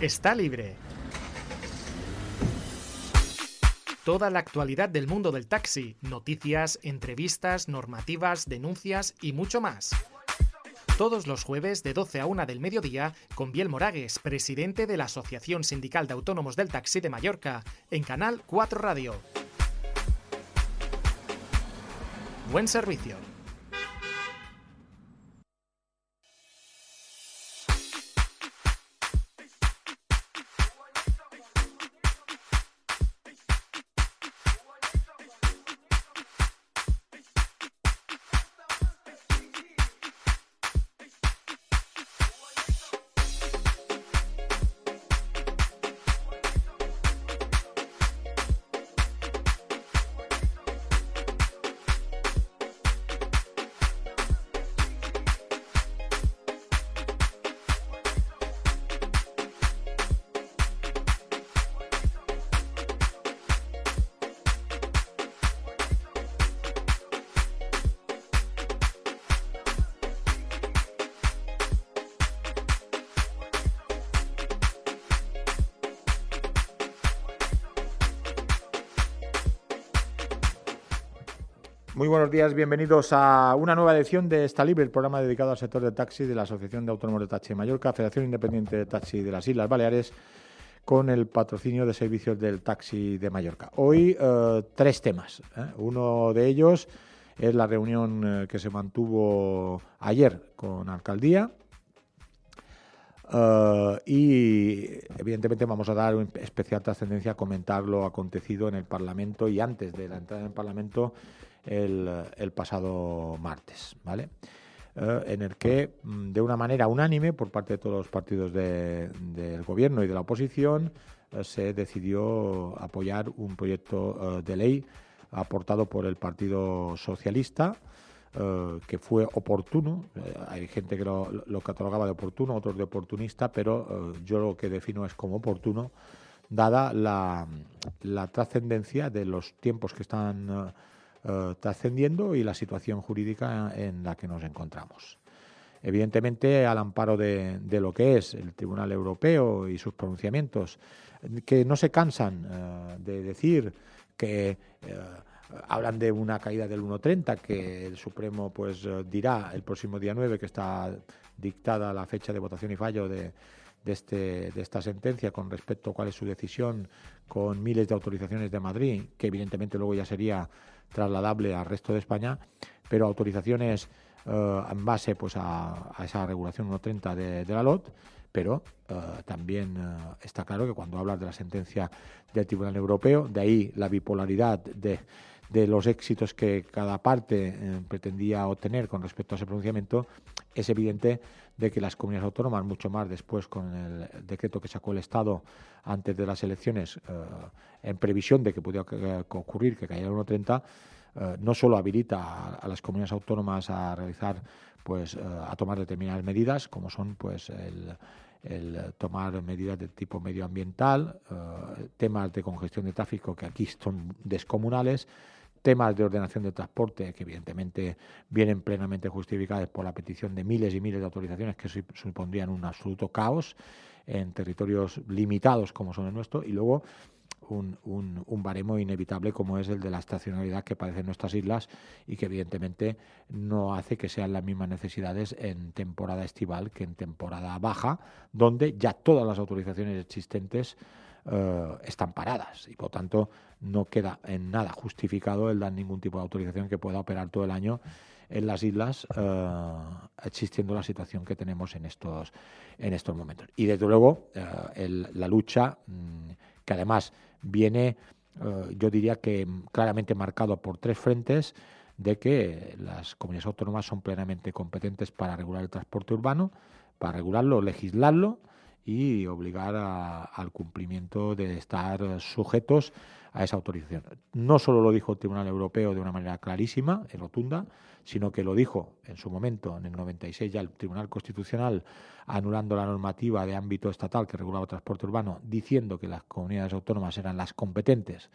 Está libre. Toda la actualidad del mundo del taxi, noticias, entrevistas, normativas, denuncias y mucho más. Todos los jueves de 12 a 1 del mediodía con Biel Moragues, presidente de la Asociación Sindical de Autónomos del Taxi de Mallorca, en Canal 4 Radio. Buen servicio. Muy buenos días, bienvenidos a una nueva edición de Esta Libre, el programa dedicado al sector del taxi de la Asociación de Autónomos de Taxi de Mallorca, Federación Independiente de Taxi de las Islas Baleares, con el patrocinio de servicios del taxi de Mallorca. Hoy eh, tres temas. ¿eh? Uno de ellos es la reunión eh, que se mantuvo ayer con Alcaldía. y evidentemente vamos a dar especial trascendencia a comentar lo acontecido en el Parlamento y antes de la entrada en el Parlamento el, pasado martes, ¿vale? Eh, en el que, mm, de una manera unánime, por parte de todos los partidos del gobierno y de la oposición, eh, se decidió apoyar un proyecto eh, de ley aportado por el Partido Socialista, que fue oportuno. hay gente que lo, lo, catalogaba de oportuno, otros de oportunista, pero yo lo que defino es como oportuno, dada la trascendencia de los tiempos que están eh, trascendiendo y la situación jurídica en la que nos encontramos. Evidentemente, al amparo de, lo que es el Tribunal Europeo y sus pronunciamientos, que no se cansan eh, de decir que eh, hablan de una caída del 1.30, que el Supremo pues dirá el próximo día 9, que está dictada la fecha de votación y fallo de, de, este, de esta sentencia con respecto a cuál es su decisión con miles de autorizaciones de Madrid, que evidentemente luego ya sería trasladable al resto de España, pero autorizaciones eh, en base pues, a, esa regulación 1.30 de, de, la LOT, pero eh, también eh, está claro que cuando hablas de la sentencia del Tribunal Europeo, de ahí la bipolaridad de, de los éxitos que cada parte pretendía obtener con respecto a ese pronunciamiento, es evidente de que las comunidades autónomas, mucho más después con el decreto que sacó el Estado antes de las elecciones, en previsión de que pudiera ocurrir que cayera el 1.30, eh, no solo habilita a, las comunidades autónomas a realizar, pues, eh, a tomar determinadas medidas, como son, pues, el, tomar medidas de tipo medioambiental, eh, temas de congestión de tráfico que aquí son descomunales, temas de ordenación de transporte que evidentemente vienen plenamente justificados por la petición de miles y miles de autorizaciones que supondrían un absoluto caos en territorios limitados como son el nuestro y luego un, un, baremo inevitable como es el de la estacionalidad que padecen nuestras islas y que evidentemente no hace que sean las mismas necesidades en temporada estival que en temporada baja, donde ya todas las autorizaciones existentes eh, están paradas y por tanto no queda en nada justificado el dar ningún tipo de autorización que pueda operar todo el año en las islas eh, existiendo la situación que tenemos en estos en estos momentos. Y desde luego eh, la lucha mm, que además viene, eh, yo diría que claramente marcado por tres frentes de que las comunidades autónomas son plenamente competentes para regular el transporte urbano, para regularlo, legislarlo y obligar al cumplimiento de estar sujetos a esa autorización. No solo lo dijo el Tribunal Europeo de una manera clarísima y rotunda, sino que lo dijo en su momento, en el 96, ya el Tribunal Constitucional anulando la normativa de ámbito estatal que regulaba el transporte urbano, diciendo que las comunidades autónomas eran las competentes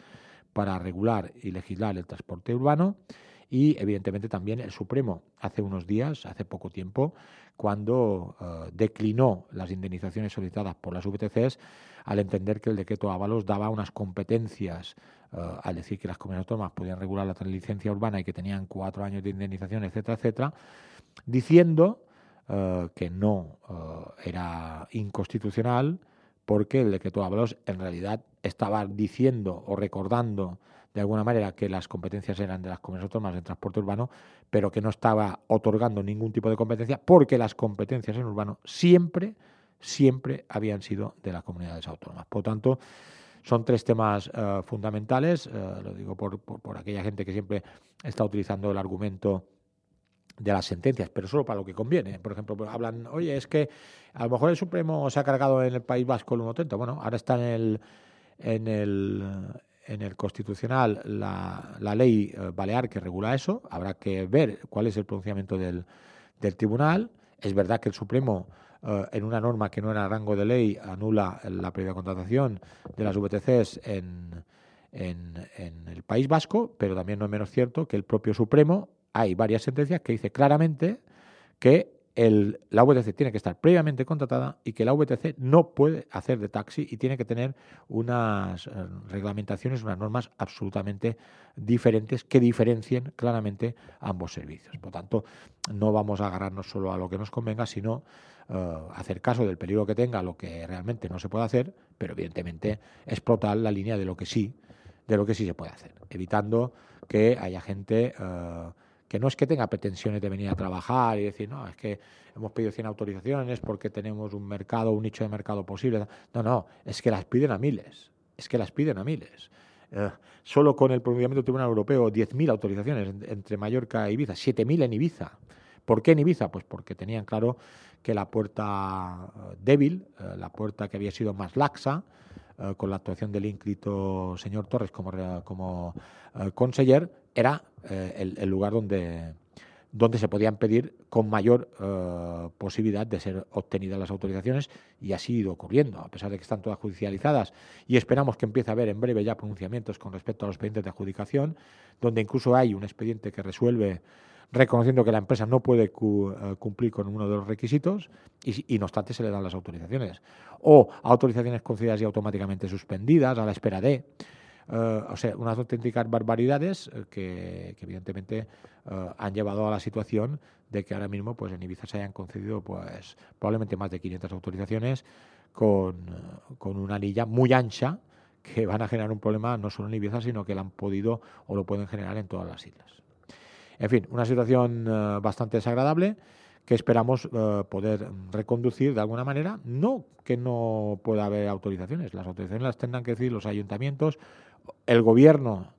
para regular y legislar el transporte urbano y evidentemente también el Supremo. Hace unos días, hace poco tiempo, cuando eh, declinó las indemnizaciones solicitadas por las VTCs al entender que el decreto Ábalos daba unas competencias eh, al decir que las comunidades autónomas podían regular la licencia urbana y que tenían cuatro años de indemnización, etcétera, etcétera, diciendo eh, que no era inconstitucional porque el decreto Ábalos en realidad estaba diciendo o recordando de alguna manera que las competencias eran de las comunidades autónomas en transporte urbano, pero que no estaba otorgando ningún tipo de competencia, porque las competencias en urbano siempre, siempre habían sido de las comunidades autónomas. Por tanto, son tres temas eh, fundamentales, eh, lo digo por, por, aquella gente que siempre está utilizando el argumento de las sentencias, pero solo para lo que conviene. Por ejemplo, pues hablan, oye, es que a lo mejor el Supremo se ha cargado en el País Vasco el 1.30. Bueno, ahora está en el, en el, en el Constitucional la, ley eh, balear que regula eso. Habrá que ver cuál es el pronunciamiento del, tribunal. Es verdad que el Supremo, eh, en una norma que no era rango de ley, anula la previa contratación de las VTCs en, en, en el País Vasco, pero también no es menos cierto que el propio Supremo, hay varias sentencias que dice claramente que la VTC tiene que estar previamente contratada y que la VTC no puede hacer de taxi y tiene que tener unas eh, reglamentaciones, unas normas absolutamente diferentes que diferencien claramente ambos servicios. Por tanto, no vamos a agarrarnos solo a lo que nos convenga, sino eh, hacer caso del peligro que tenga lo que realmente no se puede hacer, pero evidentemente explotar la línea de lo que sí, de lo que sí se puede hacer, evitando que haya gente eh, que no es que tenga pretensiones de venir a trabajar y decir, no, es que hemos pedido 100 autorizaciones porque tenemos un mercado, un nicho de mercado posible. No, no, es que las piden a miles, es que las piden a miles. Eh, solo con el pronunciamiento del Tribunal Europeo, 10.000 autorizaciones entre Mallorca e Ibiza, 7.000 en Ibiza. ¿Por qué en Ibiza? Pues porque tenían claro que la puerta eh, débil, eh, la puerta que había sido más laxa, con la actuación del ínclito señor Torres como, como conseller, era eh, el, lugar donde, donde se podían pedir con mayor eh, posibilidad de ser obtenidas las autorizaciones y así ha ido ocurriendo, a pesar de que están todas judicializadas. Y esperamos que empiece a haber en breve ya pronunciamientos con respecto a los expedientes de adjudicación, donde incluso hay un expediente que resuelve reconociendo que la empresa no puede eh, cumplir con uno de los requisitos y, no obstante se le dan las autorizaciones. O autorizaciones concedidas y automáticamente suspendidas a la espera de. Eh, o sea, unas auténticas barbaridades eh, que, evidentemente han llevado a la situación de que ahora mismo pues en Ibiza se hayan concedido pues probablemente más de 500 autorizaciones con, con una anilla muy ancha que van a generar un problema no solo en Ibiza, sino que lo han podido o lo pueden generar en todas las islas. En fin, una situación bastante desagradable que esperamos poder reconducir de alguna manera. No que no pueda haber autorizaciones, las autorizaciones las tendrán que decir los ayuntamientos el gobierno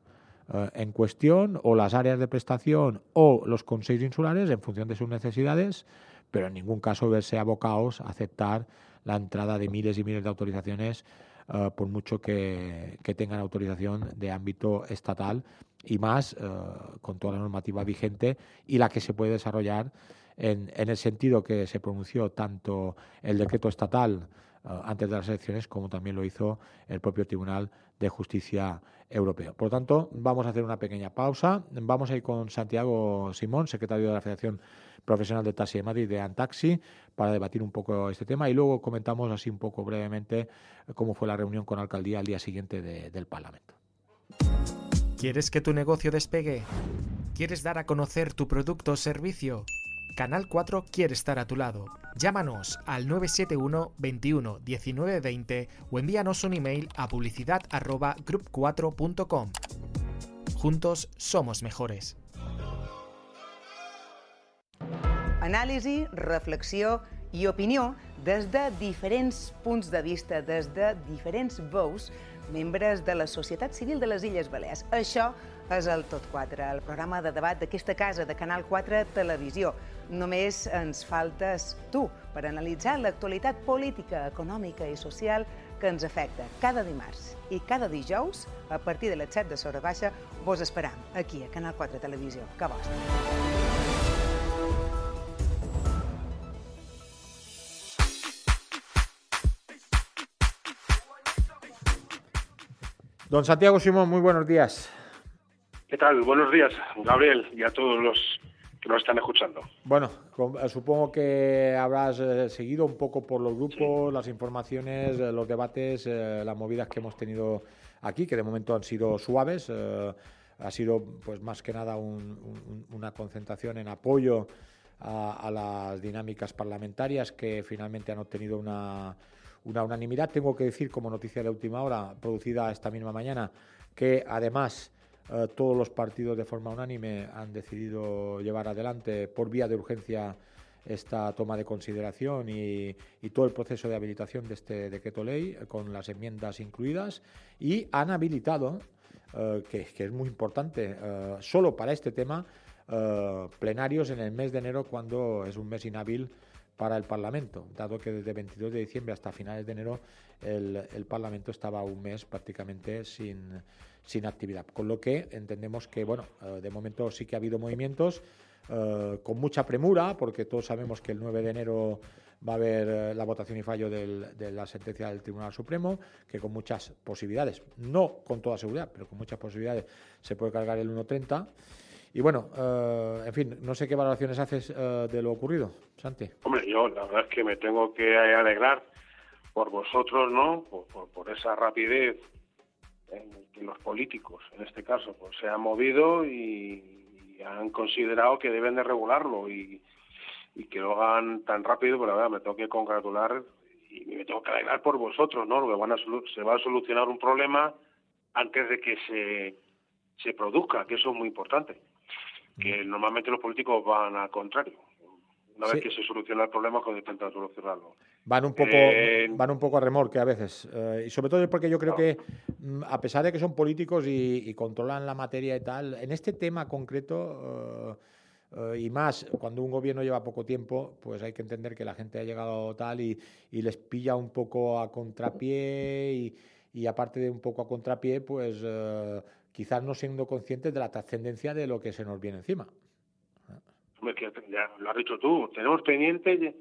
eh, en cuestión o las áreas de prestación o los consejos insulares en función de sus necesidades, pero en ningún caso verse abocados a aceptar la entrada de miles y miles de autorizaciones eh, por mucho que, tengan autorización de ámbito estatal y más eh, con toda la normativa vigente y la que se puede desarrollar en, en el sentido que se pronunció tanto el decreto estatal antes de las elecciones como también lo hizo el propio Tribunal de Justicia Europeo. Por lo tanto, vamos a hacer una pequeña pausa. Vamos a ir con Santiago Simón, secretario de la Federación Profesional de Taxi de Madrid, de Antaxi, para debatir un poco este tema y luego comentamos así un poco brevemente cómo fue la reunión con la alcaldía al día siguiente del Parlamento. ¿Quieres que tu negocio despegue? ¿Quieres dar a conocer tu producto o servicio? Canal 4 quiere estar a tu lado. Llámanos al 971 21 19 20 o envíanos un email a publicidad group4.com. Juntos somos mejores. Anàlisi, reflexió i opinió des de diferents punts de vista, des de diferents membres de la societat civil de les Illes Balears. Això és el Tot 4, el programa de debat d'aquesta casa de Canal 4 Televisió. Només ens faltes tu per analitzar l'actualitat política, econòmica i social que ens afecta cada dimarts i cada dijous, a partir de les 7 de Sora Baixa, vos esperam aquí a Canal 4 Televisió. Que vostre. Don Santiago Simón, muy buenos días. ¿Qué tal? Buenos días, Gabriel, y a todos los que nos están escuchando. Bueno, eh, supongo que habrás eh, seguido un poco por los grupos, las informaciones, eh, los debates, las movidas que hemos tenido aquí, que de momento han sido suaves. ha sido, pues más que nada, una concentración en apoyo a, las dinámicas parlamentarias que finalmente han obtenido una, una unanimidad. Tengo que decir, como noticia de última hora, producida esta misma mañana, que además eh, todos los partidos de forma unánime han decidido llevar adelante por vía de urgencia esta toma de consideración y, todo el proceso de habilitación de este decreto ley eh, con las enmiendas incluidas y han habilitado, eh, que, es muy importante, solo para este tema, plenarios en el mes de enero cuando es un mes inhábil para el Parlamento, dado que desde 22 de diciembre hasta finales de enero el Parlamento estaba un mes prácticamente sin sin actividad. Con lo que entendemos que, bueno, eh, de momento sí que ha habido movimientos eh, con mucha premura, porque todos sabemos que el 9 de enero va a haber eh, la votación y fallo de la sentencia del Tribunal Supremo, que con muchas posibilidades, no con toda seguridad, pero con muchas posibilidades se puede cargar el 1.30. Y bueno, en fin, no sé qué valoraciones haces de lo ocurrido, Santi. Hombre, yo la verdad es que me tengo que alegrar por vosotros, ¿no? por esa rapidez en que los políticos, en este caso, pues se han movido y, han considerado que deben de regularlo y, que lo hagan tan rápido, pero la verdad me tengo que congratular y me tengo que alegrar por vosotros, ¿no? Que van a se va a solucionar un problema antes de que se, se produzca, que eso es muy importante. Que normalmente los políticos van al contrario. Una vez que se soluciona el problema, cuando intentan solucionarlo. Van un poco, eh, van un poco a remorque a veces. Eh, y sobre todo porque yo creo que, mm, a pesar de que son políticos y, controlan la materia y tal, en este tema concreto. Eh, y más cuando un gobierno lleva poco tiempo, pues hay que entender que la gente ha llegado tal y, les pilla un poco a contrapié y, y, aparte de un poco a contrapié, pues quizás no siendo conscientes de la trascendencia de lo que se nos viene encima ya lo has dicho tú, tenemos pendiente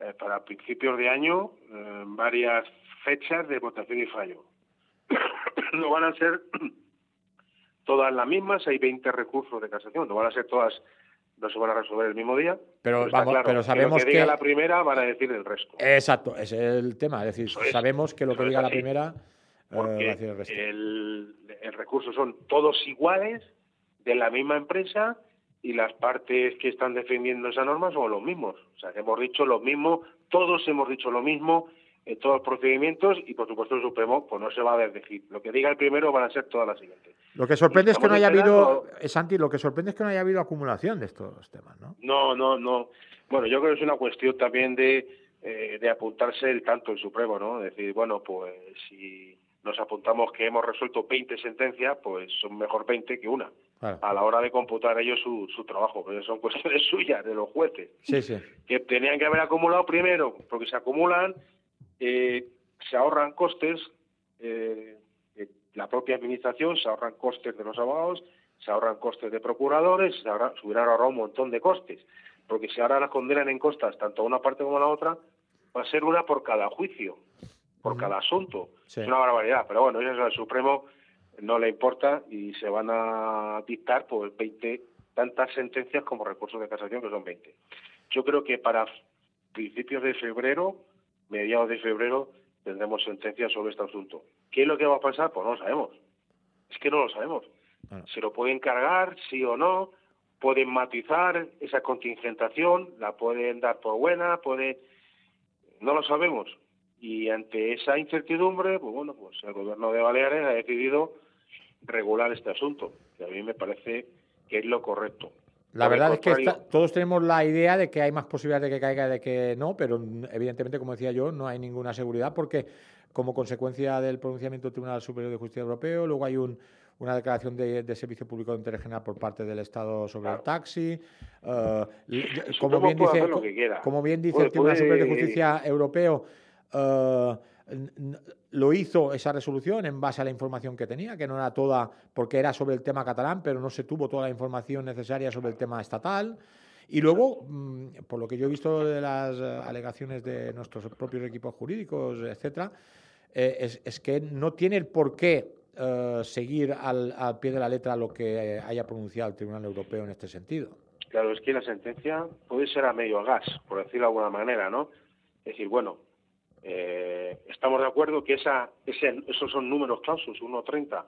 eh, para principios de año eh, varias fechas de votación y fallo. no van a ser todas las mismas, hay 20 recursos de casación, no van a ser todas, no se van a resolver el mismo día. Pero, vamos, pero sabemos que, diga la primera van a decir el resto. Exacto, ese es el tema, es decir, sabemos que lo que diga la primera decir el. El, recurso son todos iguales, de la misma empresa y las partes que están defendiendo esa norma son los mismos. O sea, hemos dicho lo mismo, todos hemos dicho lo mismo en todos los procedimientos y, por supuesto, el Supremo pues no se va a decir. Lo que diga el primero van a ser todas las siguientes. Lo que sorprende es que no haya habido, Santi, lo que sorprende es que no haya habido acumulación de estos temas, ¿no? No, no, no. Bueno, yo creo que es una cuestión también de, eh, de apuntarse el tanto el Supremo, ¿no? Decir, bueno, pues si nos apuntamos que hemos resuelto 20 sentencias, pues son mejor 20 que una. A la hora de computar ellos su, su trabajo, pero son cuestiones suyas, de los jueces, que tenían que haber acumulado primero, porque se acumulan, eh, se ahorran costes, eh, la propia administración, se ahorran costes de los abogados, se ahorran costes de procuradores, se, se hubieran ahorrado un montón de costes, porque si ahora las condenan en costas, tanto a una parte como a la otra, va a ser una por cada juicio, por cada asunto. Es una barbaridad, pero bueno, eso es el Supremo no le importa y se van a dictar pues 20 tantas sentencias como recursos de casación que son 20. Yo creo que para principios de febrero, mediados de febrero, tendremos sentencias sobre este asunto. ¿Qué es lo que va a pasar? Pues no lo sabemos. Es que no lo sabemos. Se lo pueden cargar, sí o no, pueden matizar esa contingentación, la pueden dar por buena, puede... No lo sabemos. Y ante esa incertidumbre, pues bueno, pues el gobierno de Baleares ha decidido regular este asunto, que a mí me parece que es lo correcto. La verdad es que todos tenemos la idea de que hay más posibilidades de que caiga y de que no, pero evidentemente, como decía yo, no hay ninguna seguridad porque como consecuencia del pronunciamiento del Tribunal Superior de Justicia Europeo, luego hay un, una declaración de, servicio público de interés general por parte del Estado sobre el taxi. Eh, como, bien dice, como, bien dice, el Tribunal Superior de Justicia Europeo, uh, lo hizo esa resolución en base a la información que tenía, que no era toda porque era sobre el tema catalán, pero no se tuvo toda la información necesaria sobre el tema estatal. Y luego, mm, por lo que yo he visto de las eh, alegaciones de nuestros propios equipos jurídicos, etcétera, eh, es, que no tiene el por qué eh, seguir al, al, pie de la letra lo que haya pronunciado el Tribunal Europeo en este sentido. Claro, es que la sentencia puede ser a medio gas, por decirlo de alguna manera, ¿no? Es decir, bueno, eh, estamos de acuerdo que esa, ese, esos son números clausos, 1.30,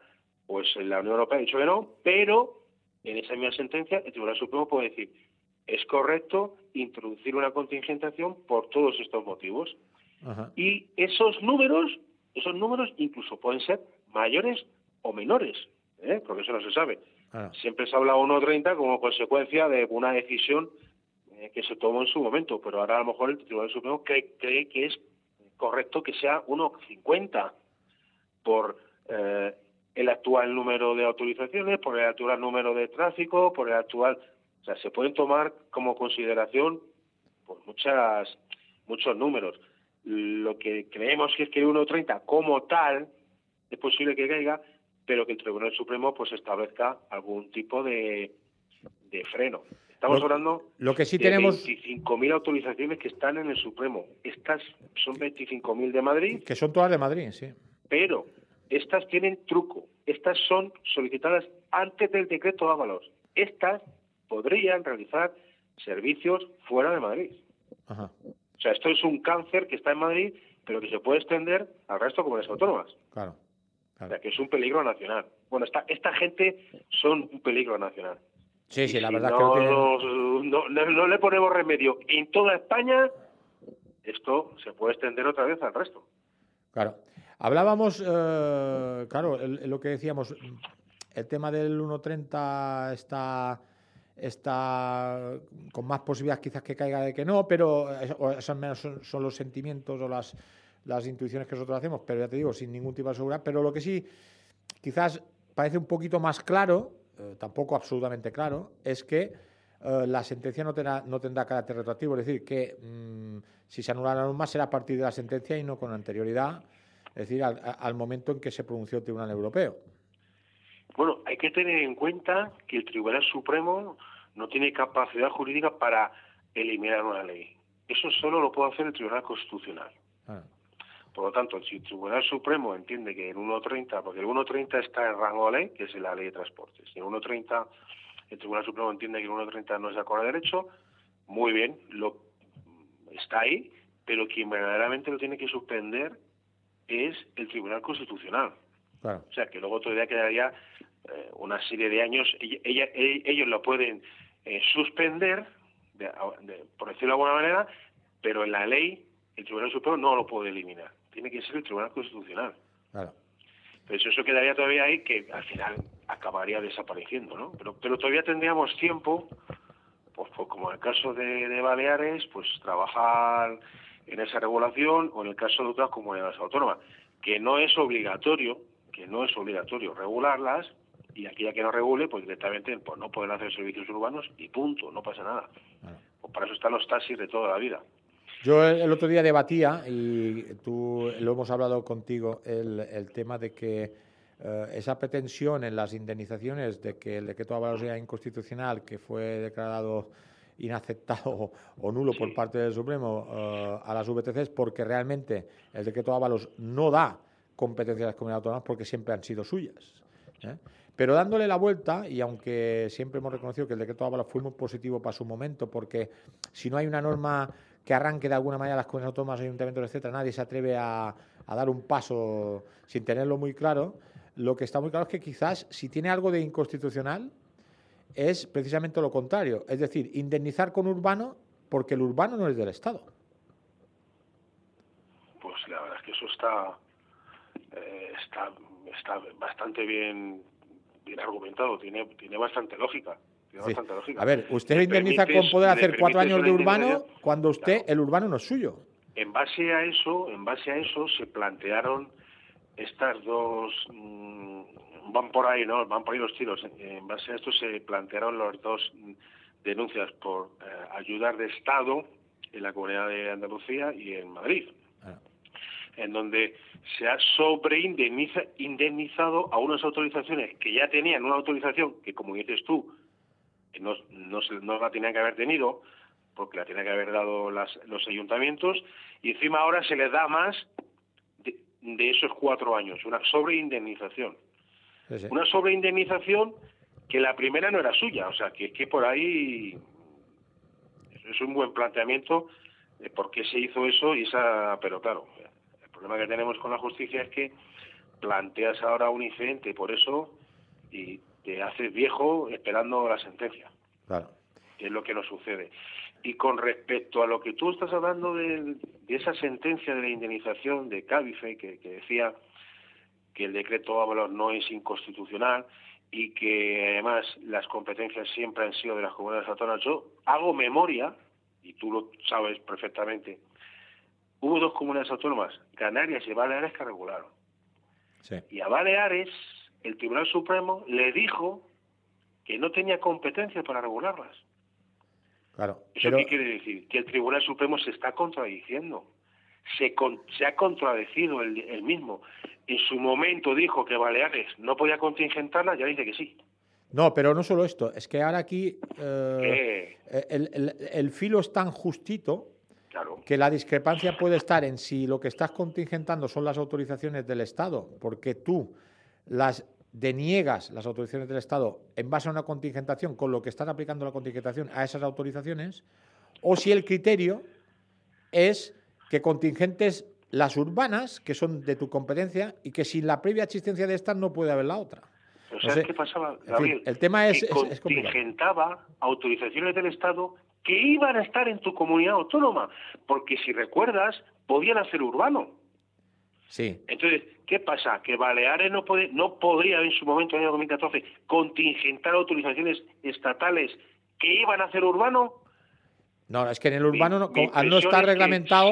pues la Unión Europea ha dicho que no, pero en esa misma sentencia el Tribunal Supremo puede decir es correcto introducir una contingentación por todos estos motivos. Y esos números, esos números incluso pueden ser mayores o menores, ¿eh? porque eso no se sabe. Siempre se habla 1.30 como consecuencia de una decisión eh, que se tomó en su momento, pero ahora a lo mejor el Tribunal Supremo cree, cree que es correcto que sea 1,50 por eh, el actual número de autorizaciones, por el actual número de tráfico, por el actual... O sea, se pueden tomar como consideración por muchas, muchos números. Lo que creemos que es que el 1,30 como tal es posible que caiga, pero que el Tribunal Supremo pues establezca algún tipo de, de freno. Estamos hablando lo que sí de tenemos... 25.000 autorizaciones que están en el Supremo. Estas son 25.000 de Madrid. Que son todas de Madrid, sí. Pero estas tienen truco. Estas son solicitadas antes del decreto Ábalos. Estas podrían realizar servicios fuera de Madrid. Ajá. O sea, esto es un cáncer que está en Madrid, pero que se puede extender al resto de comunidades autónomas. Claro. O sea, que es un peligro nacional. Bueno, esta, esta gente son un peligro nacional. Sí, sí, la verdad no, que no, no, le ponemos remedio en toda España, esto se puede extender otra vez al resto. Claro. Hablábamos, eh, claro, lo que decíamos, el tema del 1.30 está está con más posibilidades quizás que caiga de que no, pero esos menos son, los sentimientos o las, las intuiciones que nosotros hacemos, pero ya te digo, sin ningún tipo de seguridad. Pero lo que sí quizás parece un poquito más claro eh, tampoco absolutamente claro, es que eh, la sentencia no tendrá, no tendrá carácter retroactivo, es decir, que mm, si se anula la norma será a partir de la sentencia y no con anterioridad, es decir, al, momento en que se pronunció el Tribunal Europeo. Bueno, hay que tener en cuenta que el Tribunal Supremo no tiene capacidad jurídica para eliminar una ley. Eso solo lo puede hacer el Tribunal Constitucional. Ah. Por lo tanto, si el Tribunal Supremo entiende que el 1.30, porque el 1.30 está en rango de ley, que es la ley de transportes, si el 1.30, el Tribunal Supremo entiende que el 1.30 no es de acuerdo a derecho, muy bien, lo está ahí, pero quien verdaderamente lo tiene que suspender es el Tribunal Constitucional. O sea, que luego todavía quedaría eh, una serie de años, ella, ellos lo pueden eh, suspender, por decirlo de alguna manera, pero en la ley el Tribunal Supremo no lo puede eliminar tiene que ser el Tribunal Constitucional. Claro. Pero eso quedaría todavía ahí que al final acabaría desapareciendo, ¿no? Pero, pero todavía tendríamos tiempo, pues, pues como en el caso de, Baleares, pues trabajar en esa regulación o en el caso de otras comunidades autónomas, que no es obligatorio, que no es obligatorio regularlas y aquella que no regule, pues directamente pues no pueden hacer servicios urbanos y punto, no pasa nada. Pues para eso están los taxis de toda la vida. Yo el otro día debatía, y tú lo hemos hablado contigo, el, tema de que eh, esa pretensión en las indemnizaciones de que el decreto de sea inconstitucional, que fue declarado inaceptado o nulo por parte del Supremo eh, a las VTCs, porque realmente el decreto de Ábalos no da competencias a las comunidades autónomas porque siempre han sido suyas. ¿eh? Pero dándole la vuelta, y aunque siempre hemos reconocido que el decreto de Ábalos fue muy positivo para su momento, porque si no hay una norma que arranque de alguna manera las comunidades autónomas, ayuntamientos, etcétera, nadie se atreve a, dar un paso sin tenerlo muy claro. Lo que está muy claro es que quizás si tiene algo de inconstitucional es precisamente lo contrario, es decir, indemnizar con urbano porque el urbano no es del Estado. Pues la verdad es que eso está, eh, está, está bastante bien, bien argumentado, tiene, tiene bastante lógica. A ver, usted indemniza con poder hacer cuatro años de urbano cuando usted, el urbano no es suyo. En base a eso, en base a eso se plantearon estas dos mm, van por ahí, ¿no? Van por ahí los tiros. En base a esto se plantearon las dos denuncias por eh, ayudar de Estado en la Comunidad de Andalucía y en Madrid. Ah. En donde se ha sobreindemnizado a unas autorizaciones que ya tenían una autorización que, como dices tú, no, no, no la tenían que haber tenido, porque la tenían que haber dado las, los ayuntamientos, y encima ahora se les da más de, esos cuatro años, una sobreindemnización. Una sobreindemnización que la primera no era suya, o sea, que es que por ahí es un buen planteamiento de por qué se hizo eso y esa, pero claro, el problema que tenemos con la justicia es que planteas ahora un incidente por eso y te haces viejo esperando la sentencia. Claro. Que es lo que nos sucede. Y con respecto a lo que tú estás hablando de, esa sentencia de la indemnización de Cádice, que, que decía que el decreto Ábalos no es inconstitucional y que además las competencias siempre han sido de las comunidades autónomas, yo hago memoria, y tú lo sabes perfectamente, hubo dos comunidades autónomas, Canarias y Baleares, que regularon. Y a Baleares, el Tribunal Supremo le dijo que no tenía competencia para regularlas. Claro. ¿Eso qué quiere decir? Que el Tribunal Supremo se está contradiciendo. Se, se ha contradecido el, mismo. En su momento dijo que Baleares no podía contingentarla, ya dice que sí. No, pero no solo esto, es que ahora aquí eh, el, filo es tan justito que la discrepancia puede estar en si lo que estás contingentando son las autorizaciones del Estado, porque tú las deniegas las autorizaciones del Estado en base a una contingentación con lo que están aplicando la contingentación a esas autorizaciones, o si el criterio es que contingentes las urbanas, que son de tu competencia, y que sin la previa existencia de estas no puede haber la otra. O sea, ¿qué pasaba, Gabriel? el tema es, que contingentaba autorizaciones del Estado que iban a estar en tu comunidad autónoma, porque si recuerdas, podían hacer urbano. Sí. Entonces, ¿qué pasa? Que Baleares no, puede, no podría en su momento, en el año 2014, contingentar autorizaciones estatales que iban a hacer urbano. No, es que en el urbano, no, al no estar reglamentado.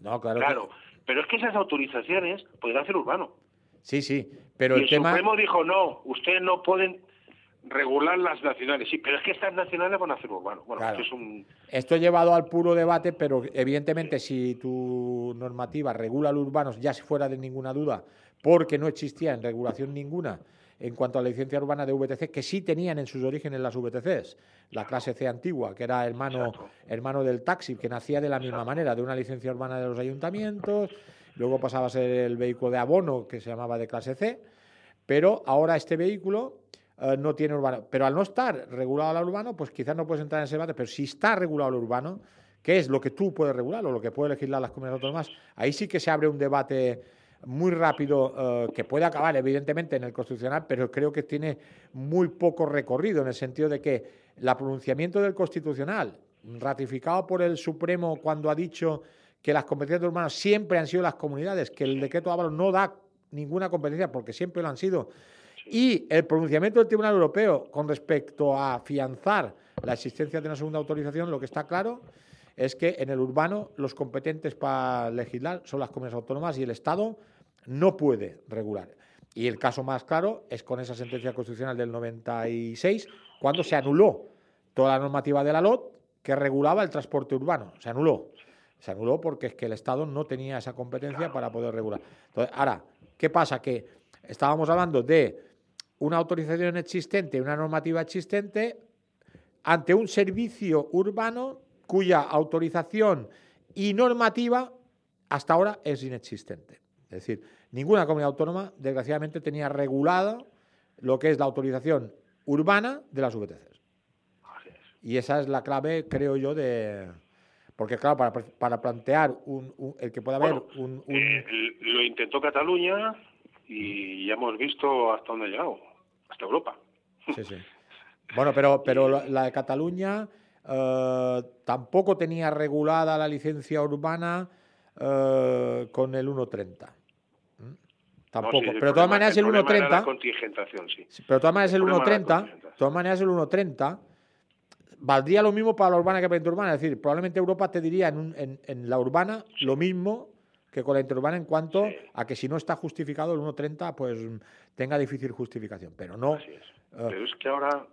No, claro. Claro, pero es que esas autorizaciones pueden hacer urbano. Sí, sí, pero y el, tema. El Supremo dijo: no, ustedes no pueden regular las nacionales, sí, pero es que estas nacionales van a hacer urbano. Bueno, esto es un... Esto llevado al puro debate, pero evidentemente si tu normativa regula los urbanos, ya fuera de ninguna duda, porque no existía en regulación ninguna en cuanto a la licencia urbana de VTC, que sí tenían en sus orígenes las VTCs, la clase C antigua, que era hermano, hermano del taxi, que nacía de la misma manera, de una licencia urbana de los ayuntamientos, luego pasaba a ser el vehículo de abono, que se llamaba de clase C, pero ahora este vehículo eh, no tiene urbano. Pero al no estar regulado al urbano, pues quizás no puedes entrar en ese debate, pero si está regulado al urbano, ¿qué es lo que tú puedes regular o lo que puede legislar las comunidades autónomas? Ahí sí que se abre un debate muy rápido eh, que puede acabar evidentemente en el constitucional, pero creo que tiene muy poco recorrido en el sentido de que el pronunciamiento del constitucional, ratificado por el Supremo cuando ha dicho que las competencias urbanas siempre han sido las comunidades, que el decreto Ábalos no da ninguna competencia porque siempre lo han sido y el pronunciamiento del Tribunal Europeo con respecto a afianzar la existencia de una segunda autorización, lo que está claro es que en el urbano los competentes para legislar son las comunidades autónomas y el Estado no puede regular. Y el caso más claro es con esa sentencia constitucional del 96, cuando se anuló toda la normativa de la LOT que regulaba el transporte urbano. Se anuló. Se anuló porque es que el Estado no tenía esa competencia para poder regular. Entonces, ahora, ¿qué pasa? Que estábamos hablando de una autorización existente, una normativa existente, ante un servicio urbano cuya autorización y normativa hasta ahora es inexistente. Es decir, ninguna comunidad autónoma, desgraciadamente, tenía regulada lo que es la autorización urbana de las VTCs. Y esa es la clave, creo yo, de... Porque, claro, para, plantear un, el que pueda haber un... Eh, lo intentó Cataluña y ya hemos visto hasta dónde ha llegado hasta Europa. Sí, sí. Bueno, pero, pero la de Cataluña eh, tampoco tenía regulada la licencia urbana eh, con el 1.30. ¿Mm? Tampoco. pero de todas maneras el, 1.30. Sí. Pero de todas maneras el 1.30. De todas maneras el 1.30 valdría lo mismo para la urbana que para la interurbana. Es decir, probablemente Europa te diría en, en la urbana lo mismo que con la interurbana en cuanto a que si no está justificado el 1.30, pues tenga difícil justificación. Pero no. Así es. Eh, pero es que ahora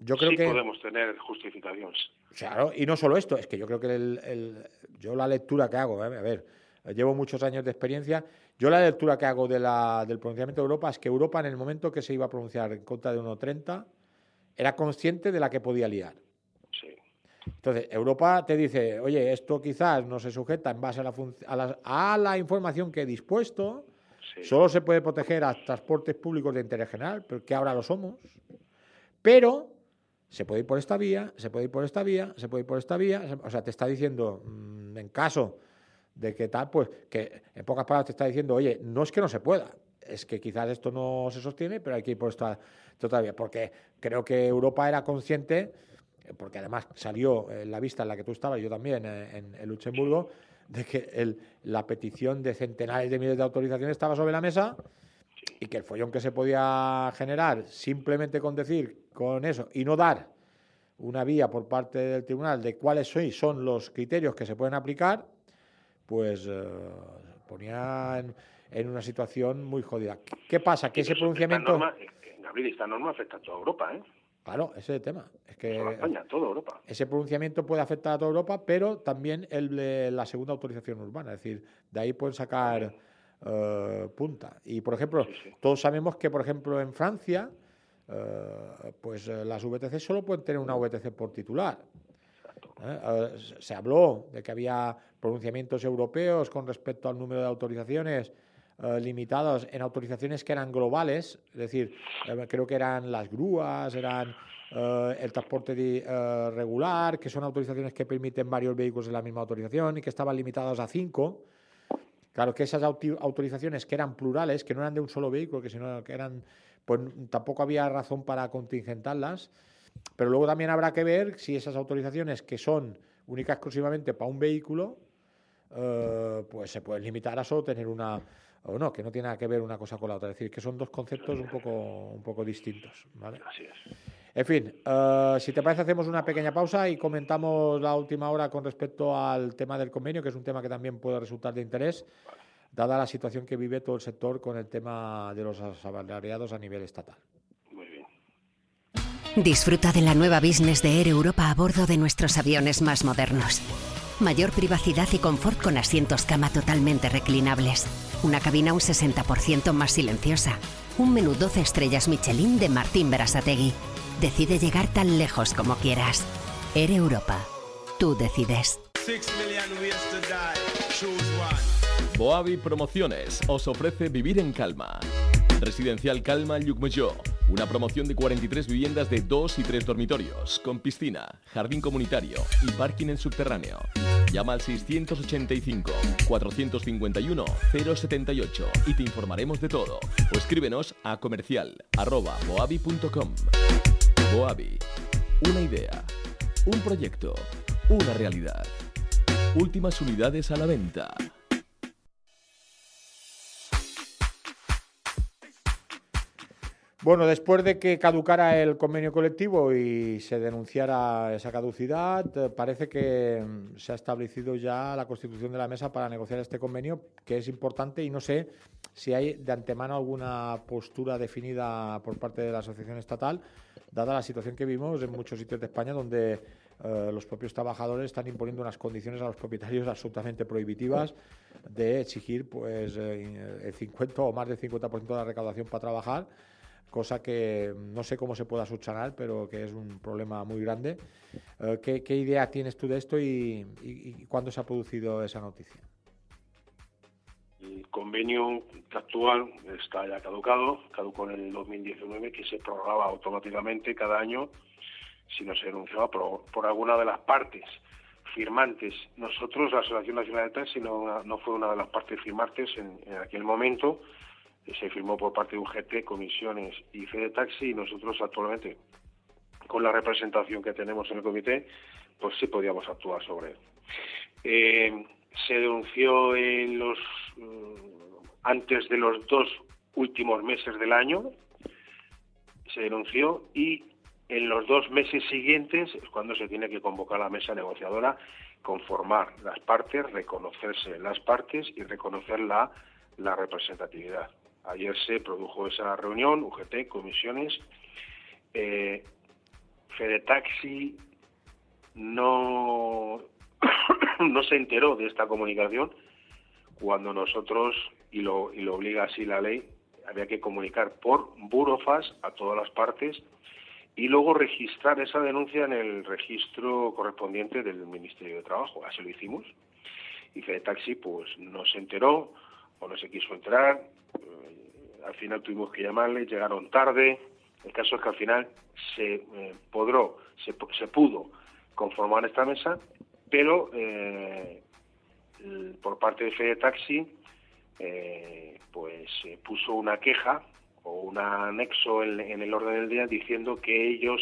yo creo sí que podemos tener justificación. Claro, y no solo esto, es que yo creo que el, yo la lectura que hago, eh, a ver, llevo muchos años de experiencia, yo la lectura que hago de la, del pronunciamiento de Europa es que Europa en el momento que se iba a pronunciar en contra de 1.30 era consciente de la que podía liar. Entonces, Europa te dice, oye, esto quizás no se sujeta en base a la, a la, información que he dispuesto, Solo se puede proteger a transportes públicos de interés general, porque ahora lo somos. Pero se puede ir por esta vía, se puede ir por esta vía, se puede ir por esta vía. O sea, te está diciendo, mm, en caso de que tal, pues que en pocas palabras te está diciendo, oye, no es que no se pueda, es que quizás esto no se sostiene, pero hay que ir por esta, todavía, porque creo que Europa era consciente, porque además salió en la vista en la que tú estabas, yo también, eh, en, Luxemburgo, de que el, la petición de centenares de miles de autorizaciones estaba sobre la mesa y que el follón que se podía generar simplemente con decir con eso y no dar una vía por parte del tribunal de cuáles son los criterios que se pueden aplicar, pues eh, ponía en, una situación muy jodida. ¿Qué pasa? Que ese pronunciamiento... Esta norma, Gabriel, esta norma afecta a toda Europa, ¿eh? Claro, ese es el tema. Es que España, toda Europa. Ese pronunciamiento puede afectar a toda Europa, pero también el, la segunda autorización urbana. Es decir, de ahí pueden sacar eh, punta. Y, por ejemplo, todos sabemos que, por ejemplo, en Francia, eh, pues las VTC solo pueden tener una VTC por titular. ¿eh? se habló de que había pronunciamientos europeos con respecto al número de autorizaciones eh, limitados en autorizaciones que eran globales, es decir, eh, creo que eran las grúas, eran el transporte regular, que son autorizaciones que permiten varios vehículos en la misma autorización y que estaban limitados a cinco. Claro que esas autorizaciones que eran plurales, que no eran de un solo vehículo, que sino que eran, pues tampoco había razón para contingentarlas. Pero luego también habrá que ver si esas autorizaciones que son únicas exclusivamente para un vehículo, eh, pues se pueden limitar a solo tener una o no, que no tiene nada que ver una cosa con la otra. Es decir, que son dos conceptos un poco, un poco distintos. ¿vale? Así es. En fin, eh, si te parece, hacemos una pequeña pausa y comentamos la última hora con respecto al tema del convenio, que es un tema que también puede resultar de interés, dada la situación que vive todo el sector con el tema de los asalariados a nivel estatal. Disfruta de la nueva business de Air Europa a bordo de nuestros aviones más modernos. Mayor privacidad y confort con asientos cama totalmente reclinables. Una cabina un 60% más silenciosa. Un menú 12 estrellas Michelin de Martín Berasategui. Decide llegar tan lejos como quieras. Air Europa. Tú decides. Boavi Promociones os ofrece vivir en calma. Residencial Calma Llucmajor una promoción de 43 viviendas de 2 y 3 dormitorios, con piscina, jardín comunitario y parking en subterráneo. Llama al 685-451-078 y te informaremos de todo. O escríbenos a comercial boavi.com. Boavi. Una idea. Un proyecto. Una realidad. Últimas unidades a la venta. Bueno, después de que caducara el convenio colectivo y se denunciara esa caducidad, eh, parece que mm, se ha establecido ya la constitución de la mesa para negociar este convenio, que es importante y no sé si hay de antemano alguna postura definida por parte de la Asociación Estatal, dada la situación que vimos en muchos sitios de España donde eh, los propios trabajadores están imponiendo unas condiciones a los propietarios absolutamente prohibitivas de exigir pues eh, el 50 o más del 50% de la recaudación para trabajar cosa que no sé cómo se pueda subsanar, pero que es un problema muy grande. Eh, ¿qué, idea tienes tú de esto y, cuándo se ha producido esa noticia? El convenio actual está ya caducado, caducó en el 2019, que se prorrogaba automáticamente cada año si no se denunciaba por, alguna de las partes firmantes. Nosotros, la Asociación Nacional de Taxi, no, no fue una de las partes firmantes en, en aquel momento, se firmó por parte de UGT, comisiones y Fede Taxi y nosotros actualmente con la representación que tenemos en el comité, pues sí podíamos actuar sobre él. Eh, se denunció en los mm, antes de los dos últimos meses del año, se denunció y en los dos meses siguientes es cuando se tiene que convocar la mesa negociadora, conformar las partes, reconocerse las partes y reconocer la, la representatividad. Ayer se produjo esa reunión, UGT, comisiones. Eh, Fedetaxi no, no se enteró de esta comunicación cuando nosotros, y lo, y lo obliga así la ley, había que comunicar por burofas a todas las partes y luego registrar esa denuncia en el registro correspondiente del Ministerio de Trabajo. Así lo hicimos. Y Fedetaxi pues no se enteró o no se quiso enterar al final tuvimos que llamarles, llegaron tarde. El caso es que al final se eh, podró, se, se, pudo conformar esta mesa, pero eh, por parte de Fede Taxi, eh, pues se puso una queja o un anexo en, en, el orden del día diciendo que ellos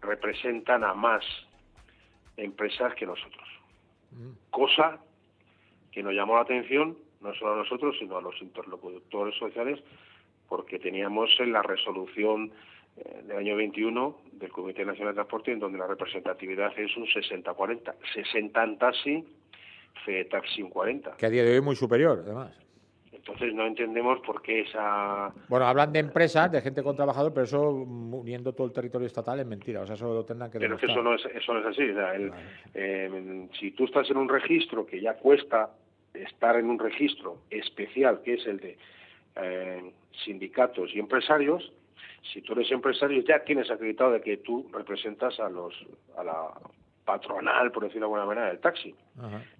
representan a más empresas que nosotros. Mm. Cosa que nos llamó la atención no solo a nosotros, sino a los interlocutores sociales, porque teníamos en la resolución eh, del año 21 del Comité Nacional de Transporte, en donde la representatividad es un 60-40. 60 en taxi, taxi un 40. Que a día de hoy es muy superior, además. Entonces no entendemos por qué esa... Bueno, hablan de empresas, de gente con trabajador, pero eso uniendo todo el territorio estatal es mentira. O sea, eso lo tendrán que Pero que eso no es, eso no es así. O sea, el, eh, si tú estás en un registro que ya cuesta estar en un registro especial, que es el de eh, sindicatos y empresarios, si tú eres empresario ya tienes acreditado de que tú representas a los a la patronal, por decirlo de alguna manera, del taxi.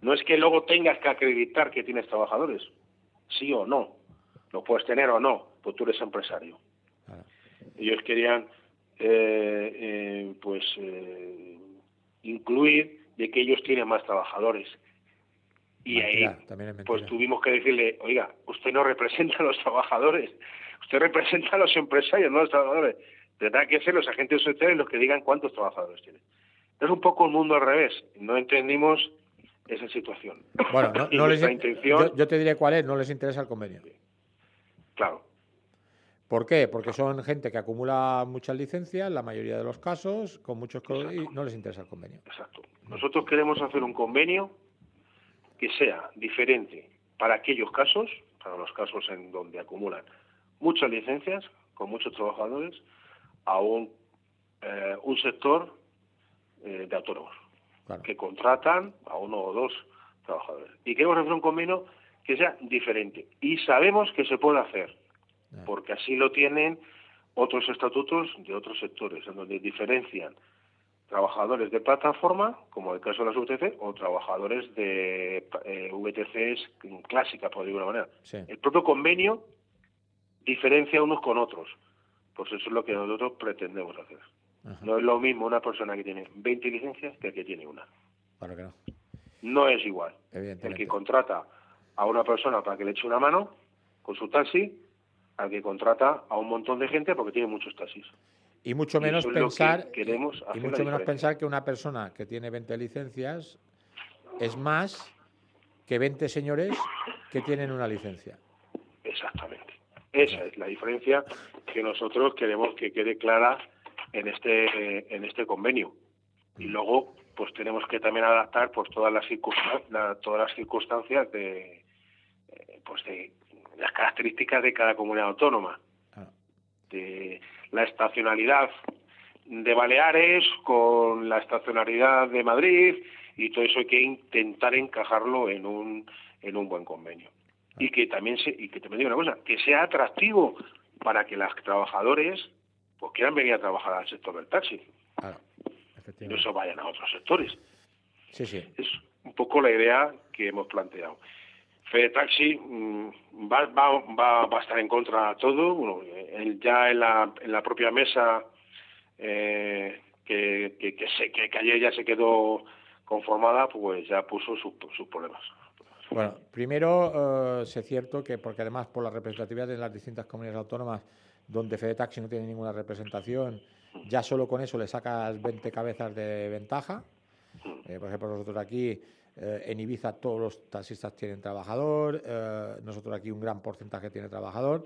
No es que luego tengas que acreditar que tienes trabajadores, sí o no, lo puedes tener o no, pues tú eres empresario. Ellos querían, eh, eh, pues, incluir de que ellos tienen más trabajadores y ahí, pues tuvimos que decirle, oiga, usted no representa a los trabajadores, usted representa a los empresarios, no a los trabajadores. Tendrá que ser los agentes sociales los que digan cuántos trabajadores tienen. Es un poco el mundo al revés. No entendimos esa situación. Bueno, no, les intención... yo, te diré cuál es, no les interesa el convenio. Claro. ¿Por qué? Porque son gente que acumula muchas licencias, la mayoría de los casos, con muchos y no les interesa el convenio. Exacto. Nosotros queremos hacer un convenio que sea diferente para aquellos casos, para los casos en donde acumulan muchas licencias con muchos trabajadores, a un, eh, un sector eh, de autónomos que contratan a uno o dos trabajadores. Y queremos hacer un convenio que sea diferente. Y sabemos que se puede hacer, porque así lo tienen otros estatutos de otros sectores, en donde diferencian trabajadores de plataforma, como el caso de las VTC, o trabajadores de eh, VTCs clásicas, por decirlo de alguna manera. El propio convenio diferencia unos con otros. Pues eso es lo que nosotros pretendemos hacer. No es lo mismo una persona que tiene 20 licencias que el que tiene una. Claro que no. No es igual. El que contrata a una persona para que le eche una mano con su taxi, al que contrata a un montón de gente porque tiene muchos taxis. Y mucho menos pensar y mucho menos pensar que una persona que tiene 20 licencias es más que 20 señores que tienen una licencia. Exactamente. Esa es la diferencia que nosotros queremos que quede clara en este en este convenio. Y mm. luego pues tenemos que también adaptar pues todas las circunstancias, todas las circunstancias de eh, pues de las características de cada comunidad autónoma. De, la estacionalidad de Baleares con la estacionalidad de Madrid y todo eso hay que intentar encajarlo en un en un buen convenio. Y que también se y que también diga una cosa que sea atractivo para que los trabajadores pues quieran venir a trabajar al sector del taxi. Y no se vayan a otros sectores. Sí sí. Es un poco la idea que hemos planteado Fede Taxi mm, va, va, va, va, a estar en contra de todo. Bueno, ya en la, en la propia mesa eh, que, que, que, se, que, ayer ya se quedó conformada, pues ya puso sus, sus problemas. Bueno, primero, eh, es cierto que, porque además por la representatividad de las distintas comunidades autónomas, donde Fede Taxi no tiene ninguna representación, ya solo con eso le sacas 20 cabezas de ventaja. Eh, por ejemplo, nosotros aquí eh, en Ibiza todos los taxistas tienen trabajador, eh, nosotros aquí un gran porcentaje tiene trabajador.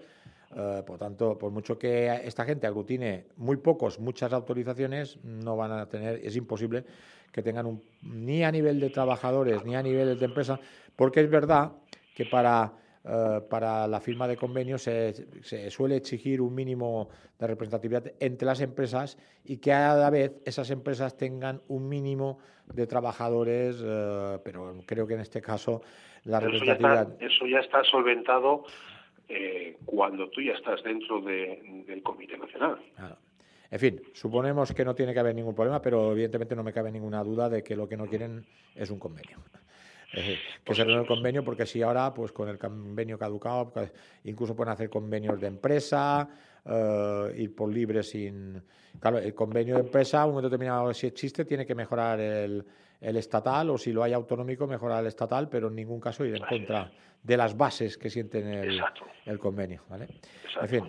Eh, por tanto, por mucho que esta gente aglutine muy pocos, muchas autorizaciones, no van a tener, es imposible que tengan un, ni a nivel de trabajadores ni a nivel de empresa, porque es verdad que para eh, para la firma de convenios se, suele exigir un mínimo de representatividad entre las empresas y que a la vez esas empresas tengan un mínimo de trabajadores, eh, pero creo que en este caso la representatividad... Eso ya está, solventado eh, cuando tú ya estás dentro del Comité Nacional. En fin, suponemos que no tiene que haber ningún problema, pero evidentemente no me cabe ninguna duda de que lo que no quieren es un convenio. Que se el convenio, porque si ahora, pues con el convenio caducado, pues, incluso pueden hacer convenios de empresa, uh, ir por libre sin... Claro, el convenio de empresa, un momento determinado, si existe, tiene que mejorar el, el estatal, o si lo hay autonómico, mejorar el estatal, pero en ningún caso ir en contra de las bases que sienten el, el convenio. ¿vale? en fin.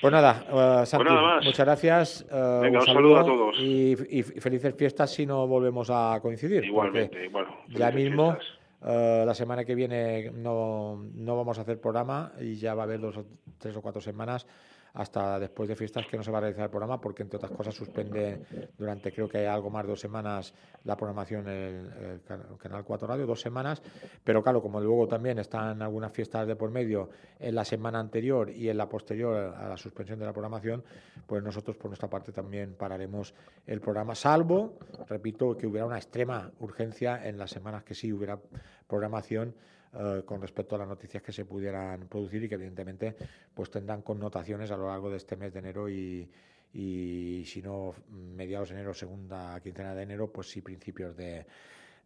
Pues nada, uh, Santi, pues muchas gracias. Uh, un, saludo, a todos. Y, y, felices fiestas si no volvemos a coincidir. Igualmente, bueno. Ya mismo, uh, la semana que viene no, no vamos a hacer programa y ya va a haber dos, tres o cuatro semanas hasta después de fiestas que no se va a realizar el programa porque entre otras cosas suspende durante creo que hay algo más de dos semanas la programación el, el, canal 4 radio dos semanas. Pero claro como luego también están algunas fiestas de por medio en la semana anterior y en la posterior a la suspensión de la programación pues nosotros por nuestra parte también pararemos el programa salvo repito que hubiera una extrema urgencia en las semanas que sí hubiera programación uh, con respecto a las noticias que se pudieran producir y que evidentemente pues tendrán connotaciones a lo largo de este mes de enero y, y si no mediados de enero, segunda quincena de enero, pues sí principios de,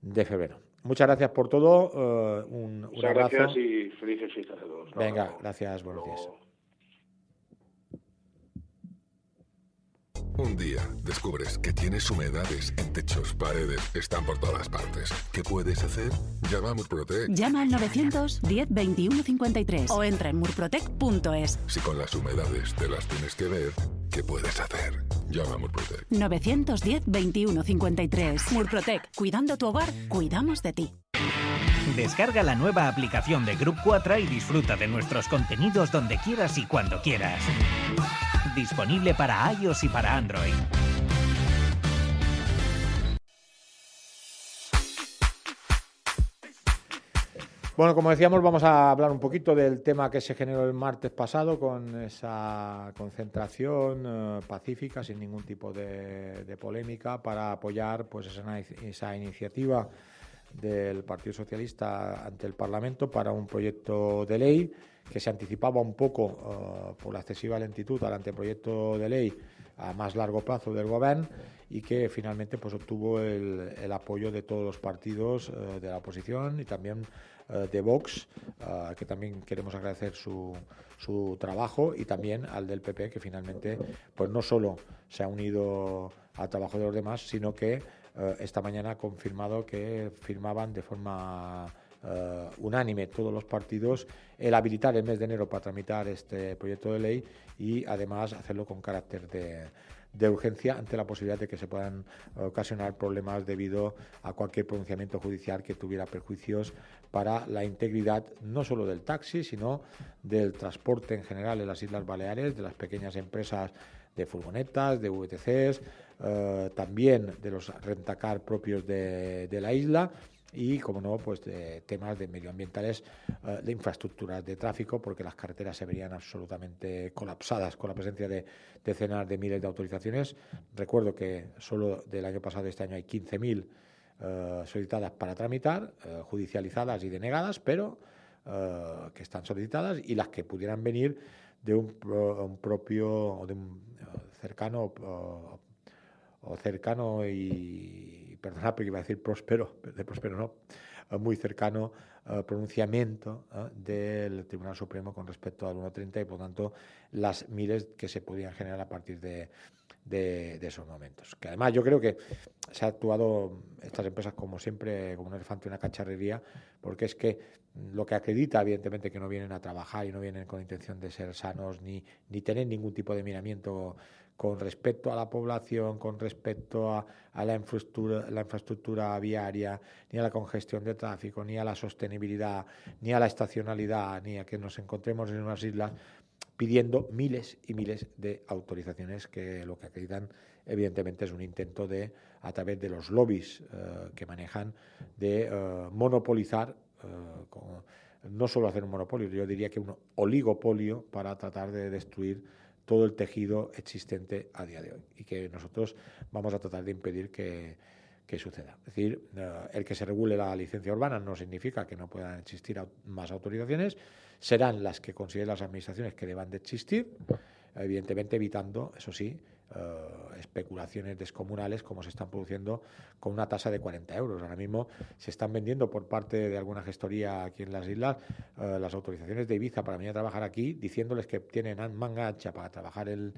de febrero. Muchas gracias por todo. Uh, un, un abrazo. gracias y felices fiestas a todos. Venga, gracias, buenos días. Un día descubres que tienes humedades en techos, paredes, están por todas partes. ¿Qué puedes hacer? Llama a Murprotec. Llama al 910 21 53 o entra en murprotec.es. Si con las humedades te las tienes que ver, ¿qué puedes hacer? Llama a Murprotec. 910 21 53. Murprotec. Cuidando tu hogar, cuidamos de ti. Descarga la nueva aplicación de Group 4 y disfruta de nuestros contenidos donde quieras y cuando quieras. Disponible para iOS y para Android. Bueno, como decíamos, vamos a hablar un poquito del tema que se generó el martes pasado con esa concentración uh, pacífica, sin ningún tipo de, polémica, para apoyar pues, esa iniciativa del Partido Socialista ante el Parlamento para un proyecto de ley que se anticipaba un poco uh, por la excesiva lentitud al anteproyecto de ley a más largo plazo del Gobierno y que finalmente pues, obtuvo el, apoyo de todos los partidos uh, de la oposición y también uh, de Vox, que también queremos agradecer su, su trabajo, y también al del PP, que finalmente pues, no solo se ha unido al trabajo de los demás, sino que esta mañana ha confirmado que firmaban de forma uh, unánime todos los partidos el habilitar el mes de enero para tramitar este proyecto de ley y además hacerlo con carácter de, de urgencia ante la posibilidad de que se puedan ocasionar problemas debido a cualquier pronunciamiento judicial que tuviera perjuicios para la integridad no solo del taxi, sino del transporte en general en las Islas Baleares, de las pequeñas empresas de furgonetas, de VTCs, eh, también de los rentacar propios de, la isla y, como no, pues de temas de medioambientales, uh, de infraestructuras de tráfico, porque las carreteras se verían absolutamente colapsadas con la presencia de decenas de miles de autorizaciones. Recuerdo que solo del año pasado, este año, hay 15.000 uh, solicitadas para tramitar, uh, judicializadas y denegadas, pero que están solicitadas y las que pudieran venir de un, un propio o de un cercano o cercano y, perdona, porque iba a decir próspero, de próspero no, eh, muy cercano uh, pronunciamiento uh, del Tribunal Supremo con respecto al 1.30 y por tanto las miles que se podían generar a partir de, de, de, esos momentos. Que además yo creo que se ha actuado estas empresas como siempre, como un elefante y una cacharrería, porque es que lo que acredita evidentemente que no vienen a trabajar y no vienen con intención de ser sanos ni, ni tener ningún tipo de miramiento con respecto a la población, con respecto a, a la, infraestructura, la infraestructura viaria, ni a la congestión de tráfico, ni a la sostenibilidad, ni a la estacionalidad, ni a que nos encontremos en unas islas pidiendo miles y miles de autorizaciones que lo que acreditan evidentemente es un intento de, a través de los lobbies uh, que manejan, de uh, monopolizar, con, no solo hacer un monopolio, yo diría que un oligopolio para tratar de destruir todo el tejido existente a día de hoy y que nosotros vamos a tratar de impedir que, que suceda. Es decir, uh, el que se regule la licencia urbana no significa que no puedan existir más autorizaciones, serán las que consideren las administraciones que deban de existir, evidentemente evitando, eso sí, eh, especulaciones descomunales como se están produciendo con una tasa de 40 euros. Ahora mismo se están vendiendo por parte de alguna gestoría aquí en las islas eh, las autorizaciones de Ibiza para venir a trabajar aquí, diciéndoles que tienen manga ancha para trabajar en,